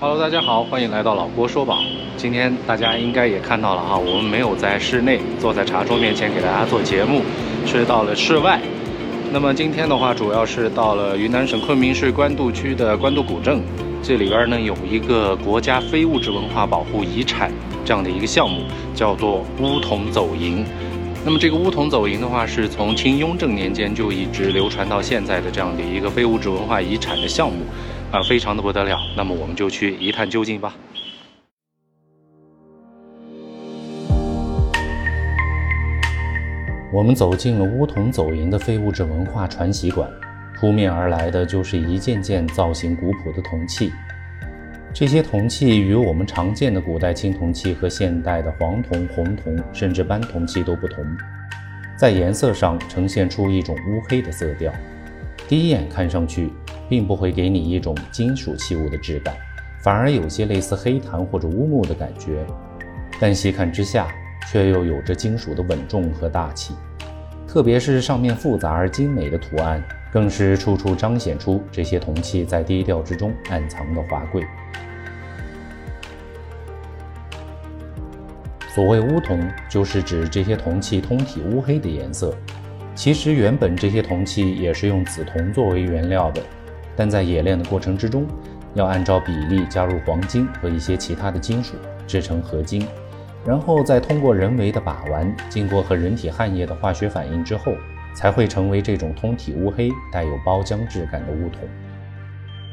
Hello，大家好，欢迎来到老郭说宝。今天大家应该也看到了哈，我们没有在室内坐在茶桌面前给大家做节目，是到了室外。那么今天的话，主要是到了云南省昆明市官渡区的官渡古镇，这里边呢有一个国家非物质文化保护遗产这样的一个项目，叫做乌童走营。那么这个乌童走营的话，是从清雍正年间就一直流传到现在的这样的一个非物质文化遗产的项目，啊，非常的不得了。那么我们就去一探究竟吧。我们走进了乌铜走银的非物质文化传习馆，扑面而来的就是一件件造型古朴的铜器。这些铜器与我们常见的古代青铜器和现代的黄铜、红铜甚至斑铜器都不同，在颜色上呈现出一种乌黑的色调。第一眼看上去，并不会给你一种金属器物的质感，反而有些类似黑檀或者乌木的感觉。但细看之下，却又有着金属的稳重和大气。特别是上面复杂而精美的图案，更是处处彰显出这些铜器在低调之中暗藏的华贵。所谓乌铜，就是指这些铜器通体乌黑的颜色。其实原本这些铜器也是用紫铜作为原料的，但在冶炼的过程之中，要按照比例加入黄金和一些其他的金属，制成合金，然后再通过人为的把玩，经过和人体汗液的化学反应之后，才会成为这种通体乌黑、带有包浆质感的乌铜。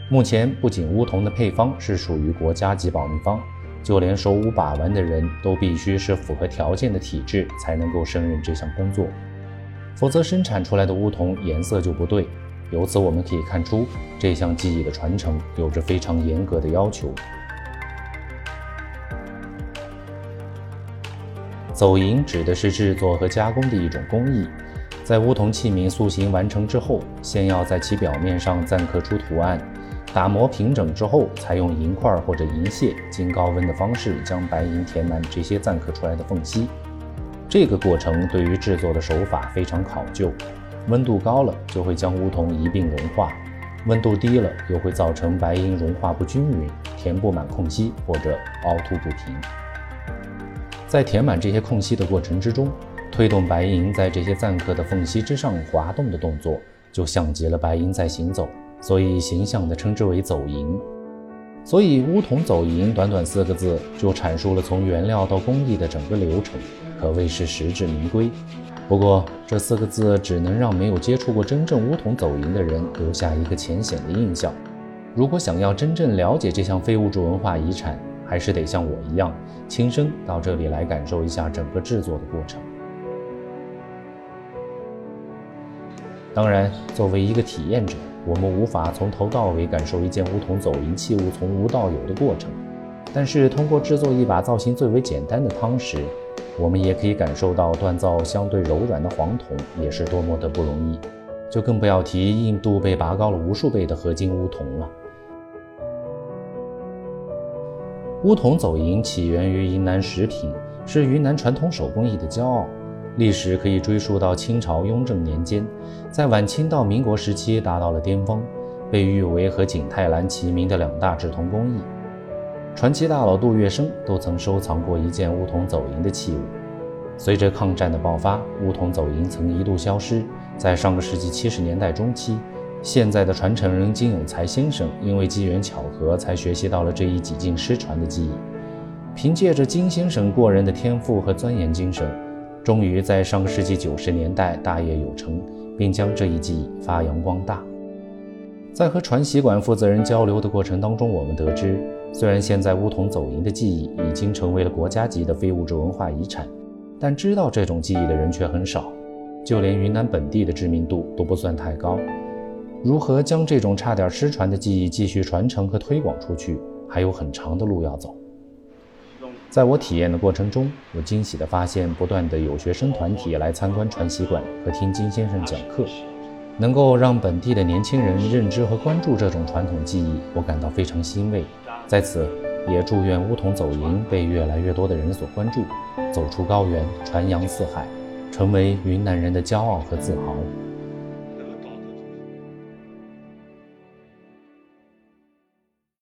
目前，不仅乌铜的配方是属于国家级保密方。就连手舞把玩的人都必须是符合条件的体质才能够胜任这项工作，否则生产出来的乌铜颜色就不对。由此我们可以看出，这项技艺的传承有着非常严格的要求。走银指的是制作和加工的一种工艺，在乌铜器皿塑形完成之后，先要在其表面上錾刻出图案。打磨平整之后，采用银块或者银屑，经高温的方式将白银填满这些錾刻出来的缝隙。这个过程对于制作的手法非常考究，温度高了就会将乌铜一并融化，温度低了又会造成白银融化不均匀，填不满空隙或者凹凸不平。在填满这些空隙的过程之中，推动白银在这些錾刻的缝隙之上滑动的动作，就像极了白银在行走。所以形象地称之为走银，所以乌铜走银短短四个字就阐述了从原料到工艺的整个流程，可谓是实至名归。不过这四个字只能让没有接触过真正乌铜走银的人留下一个浅显的印象。如果想要真正了解这项非物质文化遗产，还是得像我一样，亲身到这里来感受一下整个制作的过程。当然，作为一个体验者。我们无法从头到尾感受一件乌铜走银器物从无到有的过程，但是通过制作一把造型最为简单的汤匙，我们也可以感受到锻造相对柔软的黄铜也是多么的不容易，就更不要提硬度被拔高了无数倍的合金乌铜了。乌铜走银起源于云南食品，是云南传统手工艺的骄傲。历史可以追溯到清朝雍正年间，在晚清到民国时期达到了巅峰，被誉为和景泰蓝齐名的两大制铜工艺。传奇大佬杜月笙都曾收藏过一件乌铜走银的器物。随着抗战的爆发，乌铜走银曾一度消失。在上个世纪七十年代中期，现在的传承人金永才先生因为机缘巧合，才学习到了这一几近失传的技艺。凭借着金先生过人的天赋和钻研精神。终于在上个世纪九十年代大业有成，并将这一技艺发扬光大。在和传习馆负责人交流的过程当中，我们得知，虽然现在乌铜走银的技艺已经成为了国家级的非物质文化遗产，但知道这种技艺的人却很少，就连云南本地的知名度都不算太高。如何将这种差点失传的技艺继续传承和推广出去，还有很长的路要走。在我体验的过程中，我惊喜地发现，不断的有学生团体来参观传习馆和听金先生讲课，能够让本地的年轻人认知和关注这种传统技艺，我感到非常欣慰。在此，也祝愿梧桐走银被越来越多的人所关注，走出高原，传扬四海，成为云南人的骄傲和自豪。